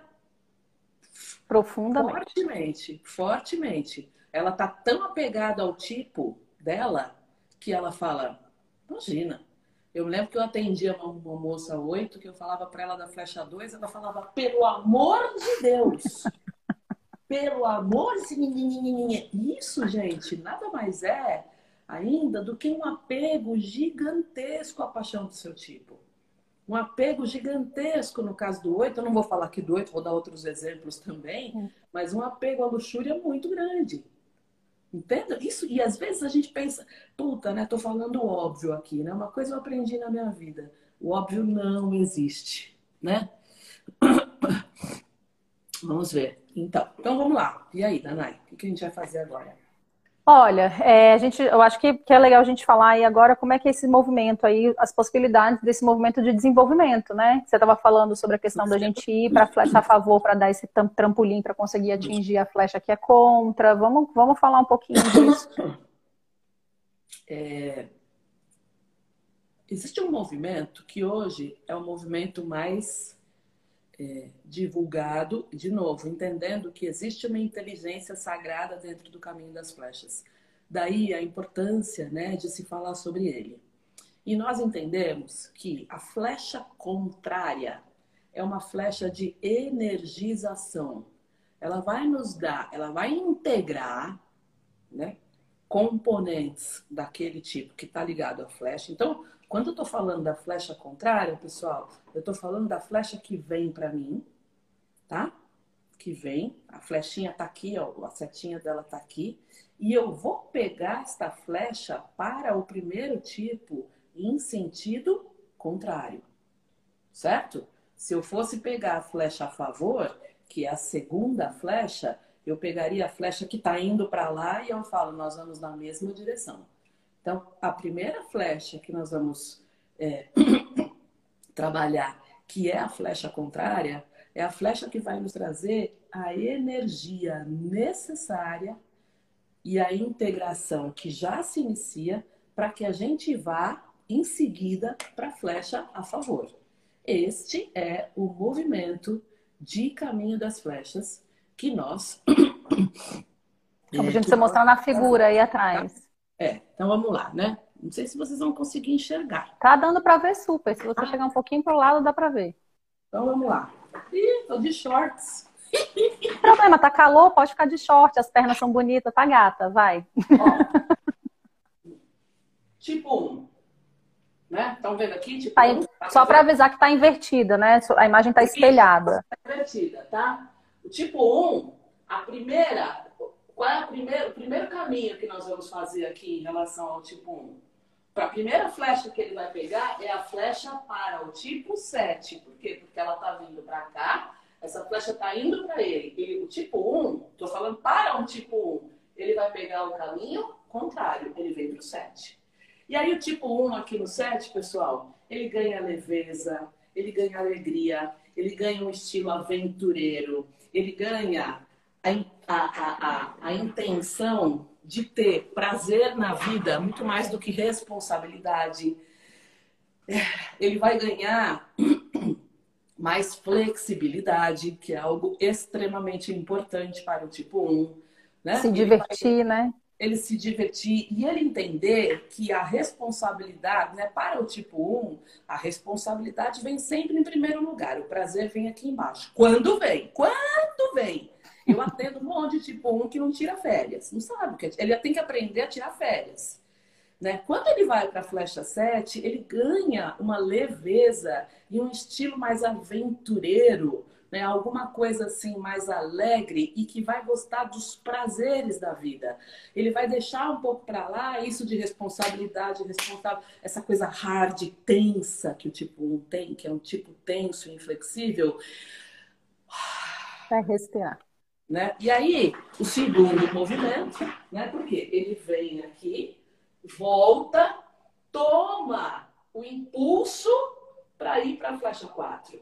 profundamente, fortemente, fortemente. Ela tá tão apegada ao tipo dela que ela fala, imagina. Eu lembro que eu atendia uma, uma moça oito que eu falava para ela da flecha 2, ela falava, pelo amor de Deus, pelo amor de Isso, gente, nada mais é ainda do que um apego gigantesco à paixão do seu tipo um apego gigantesco no caso do oito. Eu não vou falar aqui do oito, vou dar outros exemplos também, é. mas um apego à luxúria muito grande. Entenda? Isso, e às vezes a gente pensa, puta, né? Tô falando óbvio aqui, né? Uma coisa eu aprendi na minha vida. O óbvio não existe, né? Vamos ver. Então, então vamos lá. E aí, Danai, o que a gente vai fazer agora? Olha, é, a gente, eu acho que, que, é legal a gente falar aí agora como é que é esse movimento aí, as possibilidades desse movimento de desenvolvimento, né? Você estava falando sobre a questão da gente ir para a flecha a favor, para dar esse trampolim para conseguir atingir a flecha que é contra. Vamos, vamos falar um pouquinho disso. É, existe um movimento que hoje é o movimento mais é, divulgado, de novo, entendendo que existe uma inteligência sagrada dentro do caminho das flechas. Daí a importância né, de se falar sobre ele. E nós entendemos que a flecha contrária é uma flecha de energização. Ela vai nos dar, ela vai integrar né, componentes daquele tipo que está ligado à flecha. Então, quando eu estou falando da flecha contrária, pessoal, eu estou falando da flecha que vem para mim, tá? Que vem, a flechinha está aqui, ó, a setinha dela está aqui, e eu vou pegar esta flecha para o primeiro tipo em sentido contrário, certo? Se eu fosse pegar a flecha a favor, que é a segunda flecha, eu pegaria a flecha que está indo para lá e eu falo, nós vamos na mesma direção. Então, a primeira flecha que nós vamos é, trabalhar, que é a flecha contrária, é a flecha que vai nos trazer a energia necessária e a integração que já se inicia para que a gente vá em seguida para a flecha a favor. Este é o movimento de caminho das flechas que nós. Como a gente é, mostrar na figura aí atrás. É, então vamos lá, né? Não sei se vocês vão conseguir enxergar. Tá dando para ver super. Se você ah. chegar um pouquinho pro lado, dá para ver. Então vamos lá. Ih, tô de shorts. Problema, tá calor, pode ficar de short, as pernas são bonitas, tá gata, vai. Ó, tipo 1. Né? Estão vendo aqui? Tipo, tá, um, tá só para avisar que tá invertida, né? A imagem tá espelhada. Tá invertida, tá? O tipo 1, a primeira, qual é o primeiro caminho que nós vamos fazer aqui em relação ao tipo 1? Para a primeira flecha que ele vai pegar é a flecha para o tipo 7. Por quê? Porque ela está vindo para cá, essa flecha está indo para ele. E o tipo 1, estou falando para o tipo 1, ele vai pegar o caminho contrário, ele vem para o 7. E aí o tipo 1 aqui no 7, pessoal, ele ganha leveza, ele ganha alegria, ele ganha um estilo aventureiro, ele ganha a, a, a, a, intenção de ter prazer na vida muito mais do que responsabilidade. Ele vai ganhar mais flexibilidade, que é algo extremamente importante para o tipo 1. Né? Se divertir, vai... né? ele se divertir e ele entender que a responsabilidade, né, para o tipo 1, a responsabilidade vem sempre em primeiro lugar, o prazer vem aqui embaixo. Quando vem? Quando vem? Eu atendo um monte de tipo 1 que não tira férias. Não sabe que é. Ele tem que aprender a tirar férias. Né? Quando ele vai para a flecha 7, ele ganha uma leveza e um estilo mais aventureiro, né? alguma coisa assim mais alegre e que vai gostar dos prazeres da vida. Ele vai deixar um pouco para lá isso de responsabilidade, responsável, essa coisa hard, tensa que o tipo 1 tem, que é um tipo tenso inflexível. Vai respirar. Né? E aí, o segundo movimento, né? Porque ele vem aqui, volta, toma o impulso para ir para a flecha 4.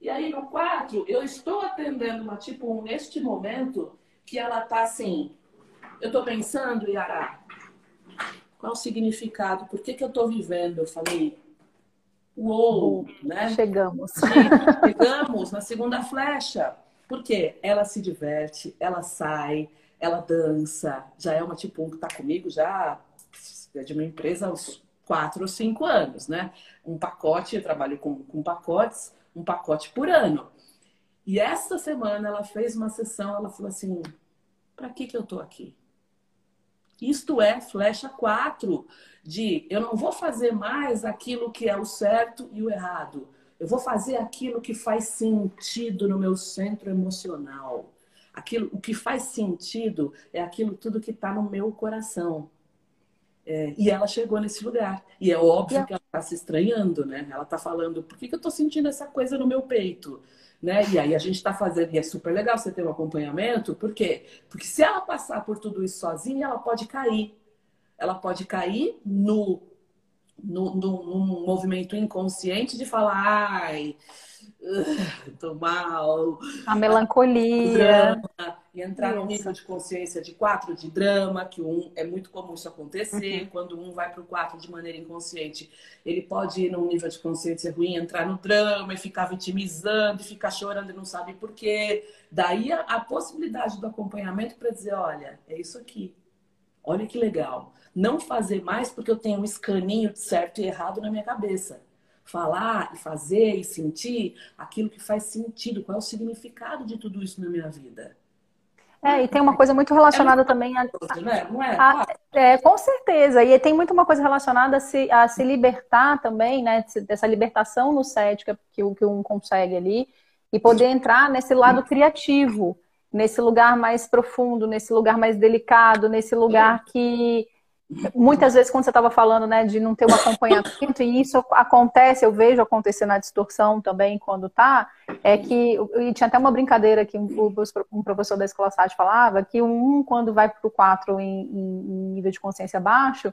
E aí, no 4, eu estou atendendo uma tipo 1 neste momento que ela tá assim. Eu estou pensando, Yara, qual o significado? Por que, que eu estou vivendo? Eu falei, uou, né? Chegamos. chegamos na segunda flecha. Porque ela se diverte, ela sai, ela dança. Já é uma tipo um que está comigo já é de uma empresa há uns quatro ou cinco anos, né? Um pacote, eu trabalho com, com pacotes, um pacote por ano. E esta semana ela fez uma sessão, ela falou assim: para que, que eu tô aqui? Isto é flecha 4 de eu não vou fazer mais aquilo que é o certo e o errado. Eu vou fazer aquilo que faz sentido no meu centro emocional. Aquilo, o que faz sentido é aquilo tudo que está no meu coração. É, e ela chegou nesse lugar. E é óbvio que ela está se estranhando, né? Ela está falando, por que, que eu estou sentindo essa coisa no meu peito? Né? E aí a gente está fazendo, e é super legal você ter um acompanhamento, por quê? Porque se ela passar por tudo isso sozinha, ela pode cair. Ela pode cair no no, no, num movimento inconsciente de falar, ai, uh, tô mal. A melancolia. Drama, e entrar num nível de consciência de quatro de drama, que um é muito comum isso acontecer, uhum. quando um vai para o quatro de maneira inconsciente, ele pode ir num nível de consciência ruim, entrar no drama e ficar vitimizando, e ficar chorando e não sabe por quê. Daí a, a possibilidade do acompanhamento para dizer, olha, é isso aqui. Olha que legal não fazer mais porque eu tenho um escaninho de certo e errado na minha cabeça. Falar e fazer e sentir aquilo que faz sentido, qual é o significado de tudo isso na minha vida. É, e tem uma coisa muito relacionada é também a, né? Não é? A, é, com certeza. E tem muito uma coisa relacionada a se, a se libertar também, né? Dessa libertação no set que, que, que um consegue ali, e poder entrar nesse lado criativo, nesse lugar mais profundo, nesse lugar mais delicado, nesse lugar que muitas vezes quando você estava falando, né, de não ter um acompanhamento, e isso acontece, eu vejo acontecer na distorção também quando tá, é que, e tinha até uma brincadeira que um, professor da escola SAT falava, que um, quando vai para o 4 em, em, nível de consciência baixo,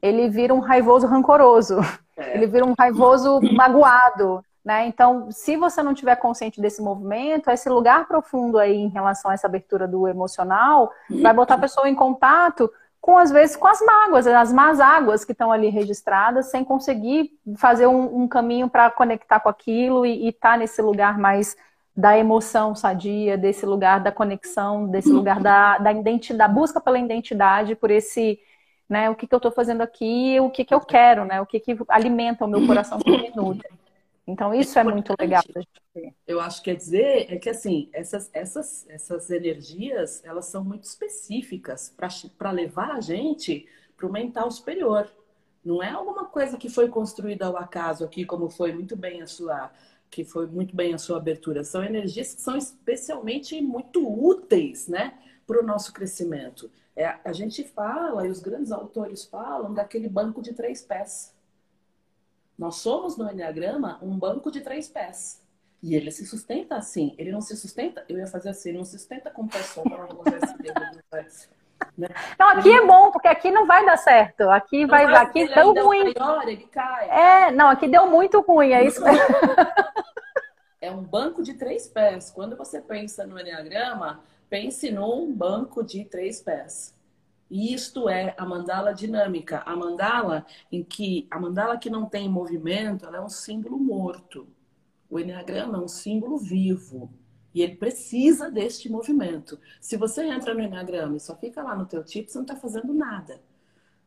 ele vira um raivoso rancoroso, é. ele vira um raivoso magoado, né? Então, se você não tiver consciente desse movimento, esse lugar profundo aí em relação a essa abertura do emocional vai botar a pessoa em contato com às vezes com as mágoas, as más águas que estão ali registradas, sem conseguir fazer um, um caminho para conectar com aquilo e estar tá nesse lugar mais da emoção sadia, desse lugar da conexão, desse lugar da, da identidade, da busca pela identidade, por esse, né, o que, que eu estou fazendo aqui, o que, que eu quero, né, o que, que alimenta o meu coração que me nutre. Então, isso é, é muito legal da gente ver. Eu acho que quer dizer é que, assim, essas, essas, essas energias, elas são muito específicas para levar a gente para o mental superior. Não é alguma coisa que foi construída ao acaso aqui, como foi muito bem a sua que foi muito bem a sua abertura. São energias que são especialmente muito úteis, né, para o nosso crescimento. É, a gente fala, e os grandes autores falam, daquele banco de três pés. Nós somos no Enneagrama um banco de três pés. E ele se sustenta assim. Ele não se sustenta, eu ia fazer assim, ele não se sustenta com pessoa para não usar esse dedo né? Não, aqui ele... é bom, porque aqui não vai dar certo. Aqui não vai, vai aqui deu ruim. Maior, ele cai. É, não, aqui deu muito ruim, é isso. É um banco de três pés. Quando você pensa no Enneagrama, pense num banco de três pés. E isto é a mandala dinâmica. A mandala em que a mandala que não tem movimento, ela é um símbolo morto. O enneagrama é um símbolo vivo. E ele precisa deste movimento. Se você entra no enneagrama e só fica lá no teu tipo, você não está fazendo nada.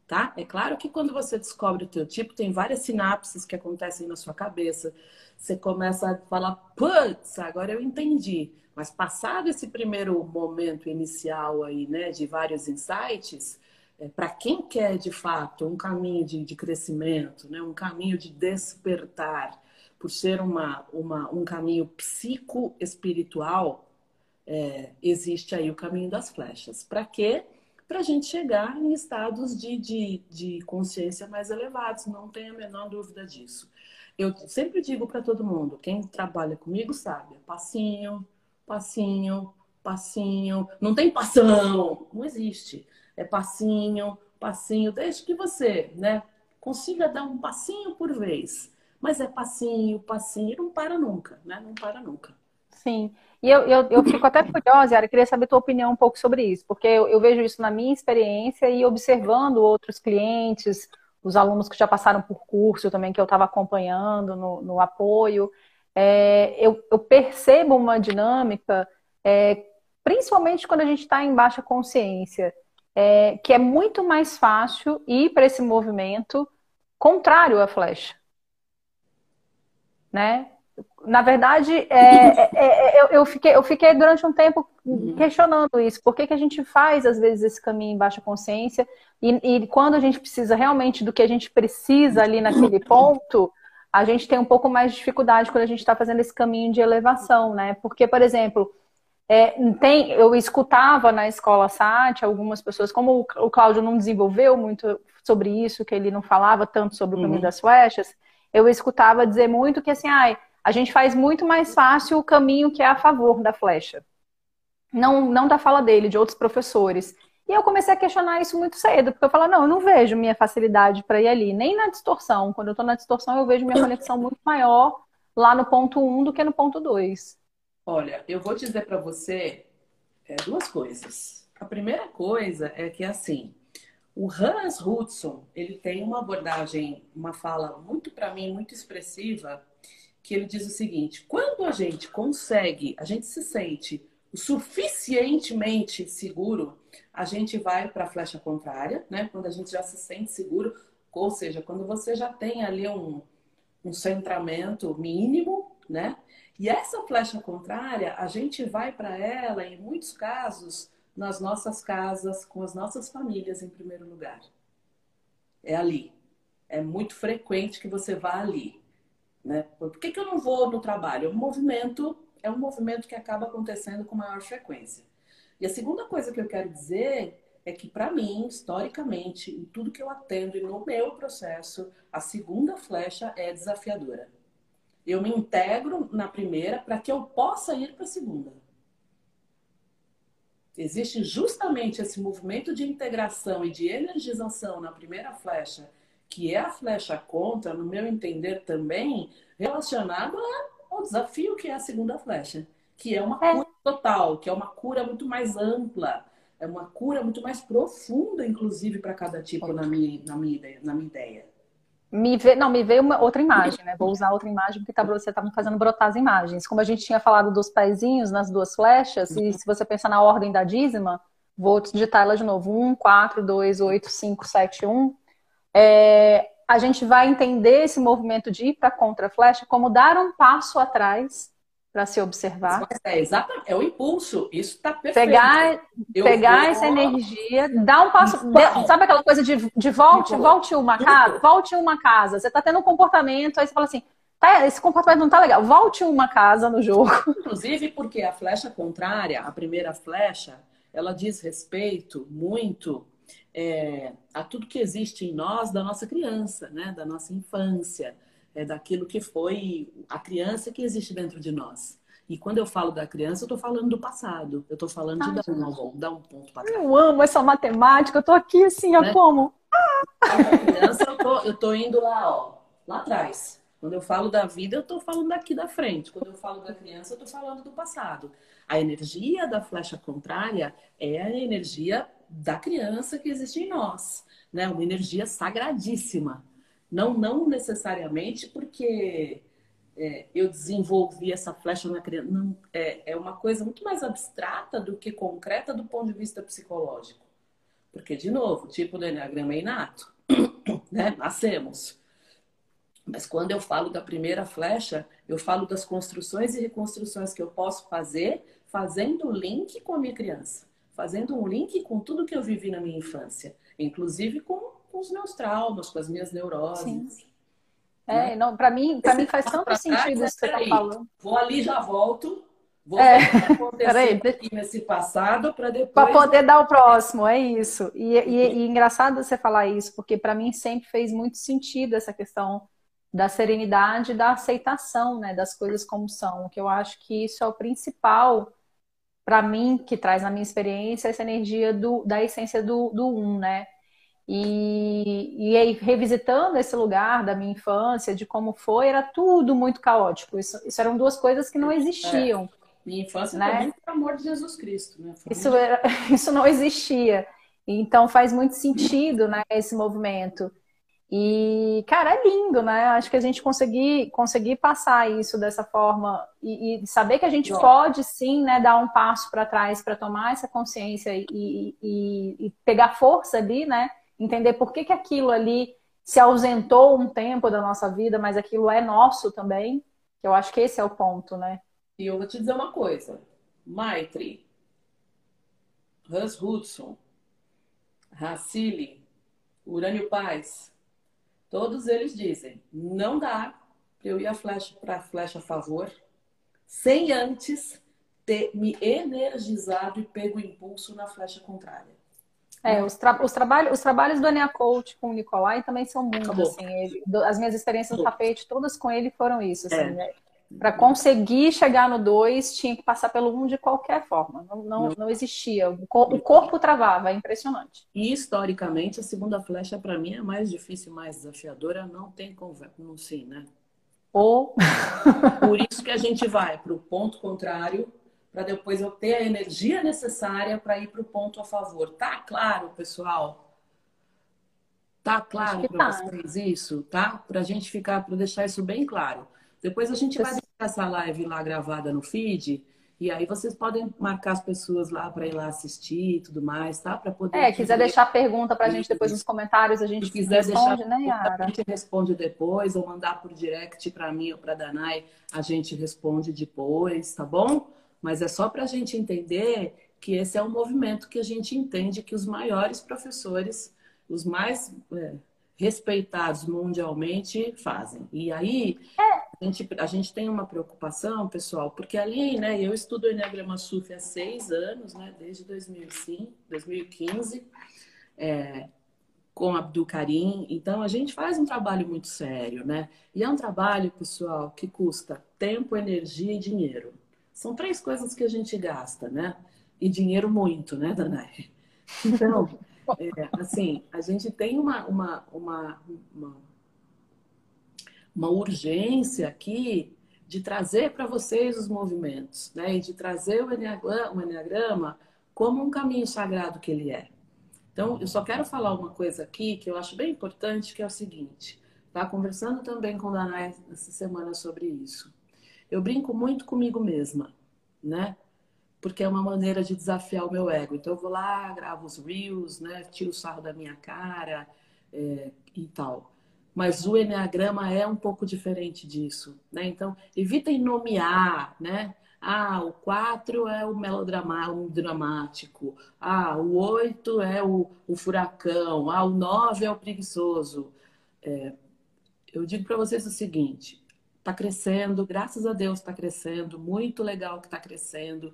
Tá? É claro que quando você descobre o teu tipo, tem várias sinapses que acontecem na sua cabeça. Você começa a falar, putz, agora eu entendi. Mas passado esse primeiro momento inicial aí, né, de vários insights, é, para quem quer de fato um caminho de, de crescimento, né, um caminho de despertar, por ser uma, uma, um caminho psico-espiritual, é, existe aí o caminho das flechas. Para quê? Para a gente chegar em estados de, de, de consciência mais elevados, não tenha a menor dúvida disso. Eu sempre digo para todo mundo, quem trabalha comigo sabe, passinho, passinho, passinho. Não tem passão, não existe. É passinho, passinho, desde que você, né, consiga dar um passinho por vez. Mas é passinho, passinho, não para nunca, né? Não para nunca. Sim. E eu, eu, eu fico até curiosa, Yara, queria saber tua opinião um pouco sobre isso, porque eu, eu vejo isso na minha experiência e observando outros clientes, os alunos que já passaram por curso também, que eu estava acompanhando no, no apoio é, eu, eu, percebo uma dinâmica, é, principalmente quando a gente está em baixa consciência, é, que é muito mais fácil ir para esse movimento contrário à flecha. Né? Na verdade, é, é, é, eu, eu, fiquei, eu fiquei durante um tempo uhum. questionando isso. Por que, que a gente faz, às vezes, esse caminho em baixa consciência? E, e quando a gente precisa realmente do que a gente precisa ali naquele ponto, a gente tem um pouco mais de dificuldade quando a gente está fazendo esse caminho de elevação, né? Porque, por exemplo, é, tem, eu escutava na escola SAT algumas pessoas, como o, Cláudio não desenvolveu muito sobre isso, que ele não falava tanto sobre o caminho uhum. das flechas, eu escutava dizer muito que assim, ai, a gente faz muito mais fácil o caminho que é a favor da flecha. Não, não da fala dele, de outros professores. E eu comecei a questionar isso muito cedo, porque eu falo, não, eu não vejo minha facilidade para ir ali, nem na distorção. Quando eu estou na distorção, eu vejo minha conexão muito maior lá no ponto 1 um do que no ponto 2. Olha, eu vou dizer para você é, duas coisas. A primeira coisa é que, assim, o Hans Hudson, ele tem uma abordagem, uma fala muito, para mim, muito expressiva, que ele diz o seguinte: quando a gente consegue, a gente se sente suficientemente seguro, a gente vai para a flecha contrária, né? Quando a gente já se sente seguro, ou seja, quando você já tem ali um, um centramento mínimo, né? E essa flecha contrária, a gente vai para ela, em muitos casos, nas nossas casas, com as nossas famílias em primeiro lugar. É ali. É muito frequente que você vá ali. Né? Por que, que eu não vou no trabalho? É um movimento é um movimento que acaba acontecendo com maior frequência. E a segunda coisa que eu quero dizer é que, para mim, historicamente, em tudo que eu atendo e no meu processo, a segunda flecha é desafiadora. Eu me integro na primeira para que eu possa ir para a segunda. Existe justamente esse movimento de integração e de energização na primeira flecha, que é a flecha contra, no meu entender também, relacionado ao desafio que é a segunda flecha, que é uma é. Total, que é uma cura muito mais ampla, é uma cura muito mais profunda, inclusive, para cada tipo, na minha, na, minha ideia, na minha ideia. Me vê, não, me veio uma outra imagem, né? Vou usar outra imagem porque tá, você estava fazendo brotar as imagens. Como a gente tinha falado dos pezinhos nas duas flechas, e se você pensar na ordem da dízima, vou digitar ela de novo: 1, 4, 2, 8, 5, 7, 1. É, a gente vai entender esse movimento de ir para contra flecha como dar um passo atrás para se observar. É exatamente, é o impulso. Isso está perfeito. Pegar, pegar vou... essa energia, dar um passo. De, sabe aquela coisa de, de volte, volte uma casa, volte uma casa. Você está tendo um comportamento, aí você fala assim. Tá, esse comportamento não tá legal. Volte uma casa no jogo. Inclusive porque a flecha contrária, a primeira flecha, ela diz respeito muito é, a tudo que existe em nós da nossa criança, né? Da nossa infância é, daquilo que foi a criança que existe dentro de nós. E quando eu falo da criança, eu estou falando do passado. Eu estou falando de dar um, dar um ponto para trás. Eu amo essa matemática. Eu estou aqui assim, né? como? A criança, eu tô, eu tô indo lá, ó, lá atrás. Quando eu falo da vida, eu estou falando daqui da frente. Quando eu falo da criança, eu estou falando do passado. A energia da flecha contrária é a energia da criança que existe em nós, né? Uma energia sagradíssima. Não, não necessariamente porque é, eu desenvolvi essa flecha na criança. Não, é, é uma coisa muito mais abstrata do que concreta do ponto de vista psicológico. Porque, de novo, tipo do Enneagrama é inato. né? Nascemos. Mas quando eu falo da primeira flecha, eu falo das construções e reconstruções que eu posso fazer fazendo link com a minha criança. Fazendo um link com tudo que eu vivi na minha infância. Inclusive com com os meus traumas, com as minhas neuroses. Sim. Né? É, não, para mim, para mim faz tanto sentido isso que você está falando. Vou ali já volto. Vou é, aqui nesse passado para depois. Para poder dar o próximo, é isso. E, e, e engraçado você falar isso, porque para mim sempre fez muito sentido essa questão da serenidade da aceitação, né, das coisas como são. Que eu acho que isso é o principal para mim que traz na minha experiência essa energia do, da essência do, do um, né? E, e aí, revisitando esse lugar da minha infância, de como foi, era tudo muito caótico. Isso, isso eram duas coisas que não existiam. É. Minha infância né? também foi amor de Jesus Cristo. Né? Isso, era, isso não existia. Então faz muito sentido né, esse movimento. E, cara, é lindo, né? Acho que a gente conseguir, conseguir passar isso dessa forma e, e saber que a gente pode sim, né, dar um passo para trás para tomar essa consciência e, e, e, pegar força ali, né? Entender por que, que aquilo ali se ausentou um tempo da nossa vida, mas aquilo é nosso também. Eu acho que esse é o ponto, né? E eu vou te dizer uma coisa. Maitri, Hans Hudson, Racili, Urânio Paz, todos eles dizem, não dá para eu ir a flecha para a flecha a favor sem antes ter me energizado e pego o impulso na flecha contrária. É, os, tra os, trabalhos, os trabalhos do Ania Coach com o Nicolai também são muito, assim, ele, as minhas experiências no tapete, todas com ele foram isso, assim, é. né? Para conseguir chegar no 2, tinha que passar pelo 1 um de qualquer forma. Não, não, não existia. O, corpo travava, é impressionante. E historicamente, a segunda flecha, para mim, é mais difícil, mais desafiadora. Não tem conversa, não sim, né? Ou. Por isso que a gente vai para o ponto contrário para depois eu ter a energia necessária para ir para o ponto a favor. Tá claro, pessoal? Tá claro para tá. vocês isso, tá? Para a gente ficar, para deixar isso bem claro. Depois a gente vai deixar essa live lá gravada no feed. E aí vocês podem marcar as pessoas lá para ir lá assistir e tudo mais, tá? Para poder. É, quiser deixar pergunta para a gente depois nos comentários, a gente Se quiser responde, deixar, né, Yara? A gente responde depois, ou mandar por direct para mim ou para Danai, a gente responde depois, tá bom? Mas é só para a gente entender que esse é um movimento que a gente entende que os maiores professores, os mais é, respeitados mundialmente, fazem. E aí, A gente, a gente tem uma preocupação, pessoal, porque ali, né, eu estudo o Enneagrama Sufi há seis anos, né, desde 2005, 2015, é, com Abdul Karim. Então, a gente faz um trabalho muito sério, né? E é um trabalho, pessoal, que custa tempo, energia e dinheiro. São três coisas que a gente gasta, né? E dinheiro muito, né, Danai? Então, é, assim, a gente tem uma, uma, uma, uma uma urgência aqui de trazer para vocês os movimentos, né? E de trazer o enneagrama, o enneagrama como um caminho sagrado que ele é. Então, eu só quero falar uma coisa aqui que eu acho bem importante, que é o seguinte. Tá conversando também com o Danai essa semana sobre isso. Eu brinco muito comigo mesma, né? Porque é uma maneira de desafiar o meu ego. Então, eu vou lá, gravo os reels, né? Tiro o sarro da minha cara é, e tal. Mas o Enneagrama é um pouco diferente disso, né? Então, evitem nomear, né? Ah, o 4 é o melodramático. Ah, o 8 é o, o furacão. Ah, o 9 é o preguiçoso. É, eu digo para vocês o seguinte: está crescendo, graças a Deus está crescendo, muito legal que está crescendo.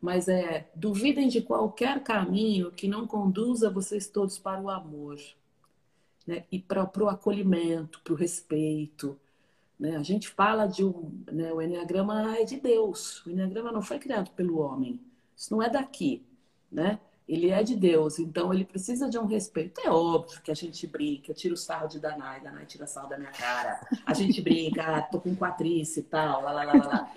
Mas é, duvidem de qualquer caminho que não conduza vocês todos para o amor né? e para o acolhimento, para o respeito. Né? A gente fala de um. Né? O Enneagrama é de Deus. O Enneagrama não foi criado pelo homem. Isso não é daqui. Né? Ele é de Deus, então ele precisa de um respeito. É óbvio que a gente brinca, eu tiro o sarro de Danai, Danai tira sarro da minha cara. A gente brinca, ah, tô com quatrice e tal, lá, lá, lá, lá.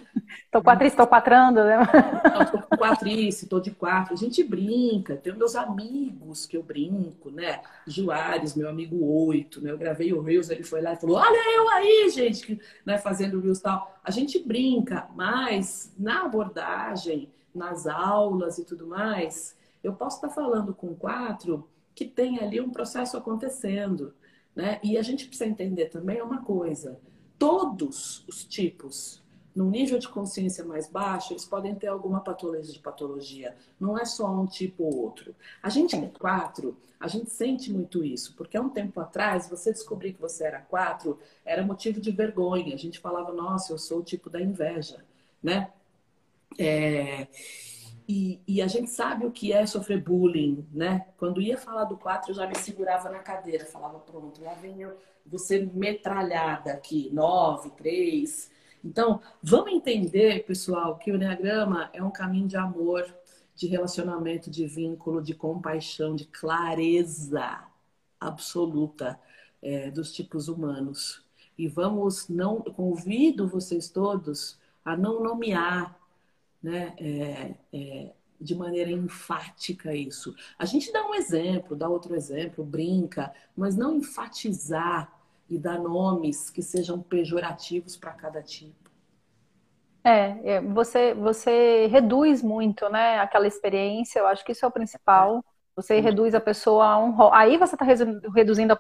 tô quatrice, tô quatrando, né? Não, tô com quatrice, tô de quatro. A gente brinca, tenho meus amigos que eu brinco, né? Juárez, meu amigo oito, né? Eu gravei o Reels, ele foi lá e falou, olha eu aí, gente, que, né, fazendo o Reels e tal. A gente brinca, mas na abordagem, nas aulas e tudo mais eu posso estar falando com quatro que tem ali um processo acontecendo. Né? E a gente precisa entender também uma coisa: todos os tipos, no nível de consciência mais baixo, eles podem ter alguma patologia de patologia. Não é só um tipo ou outro. A gente é quatro, a gente sente muito isso, porque há um tempo atrás, você descobrir que você era quatro era motivo de vergonha. A gente falava, nossa, eu sou o tipo da inveja, né? É... E, e, a gente sabe o que é sofrer bullying, né? Quando ia falar do 4, eu já me segurava na cadeira, falava, pronto, lá vem eu, você metralhada aqui, 9, 3. Então, vamos entender, pessoal, que o Enneagrama é um caminho de amor, de relacionamento, de vínculo, de compaixão, de clareza absoluta é, dos tipos humanos. E vamos, não convido vocês todos a não nomear né, é, é, de maneira enfática isso. A gente dá um exemplo, dá outro exemplo, brinca, mas não enfatizar e dar nomes que sejam pejorativos para cada tipo. É, é, você, você reduz muito, né, aquela experiência, eu acho que isso é o principal. Você reduz a pessoa a um Aí você está reduzindo a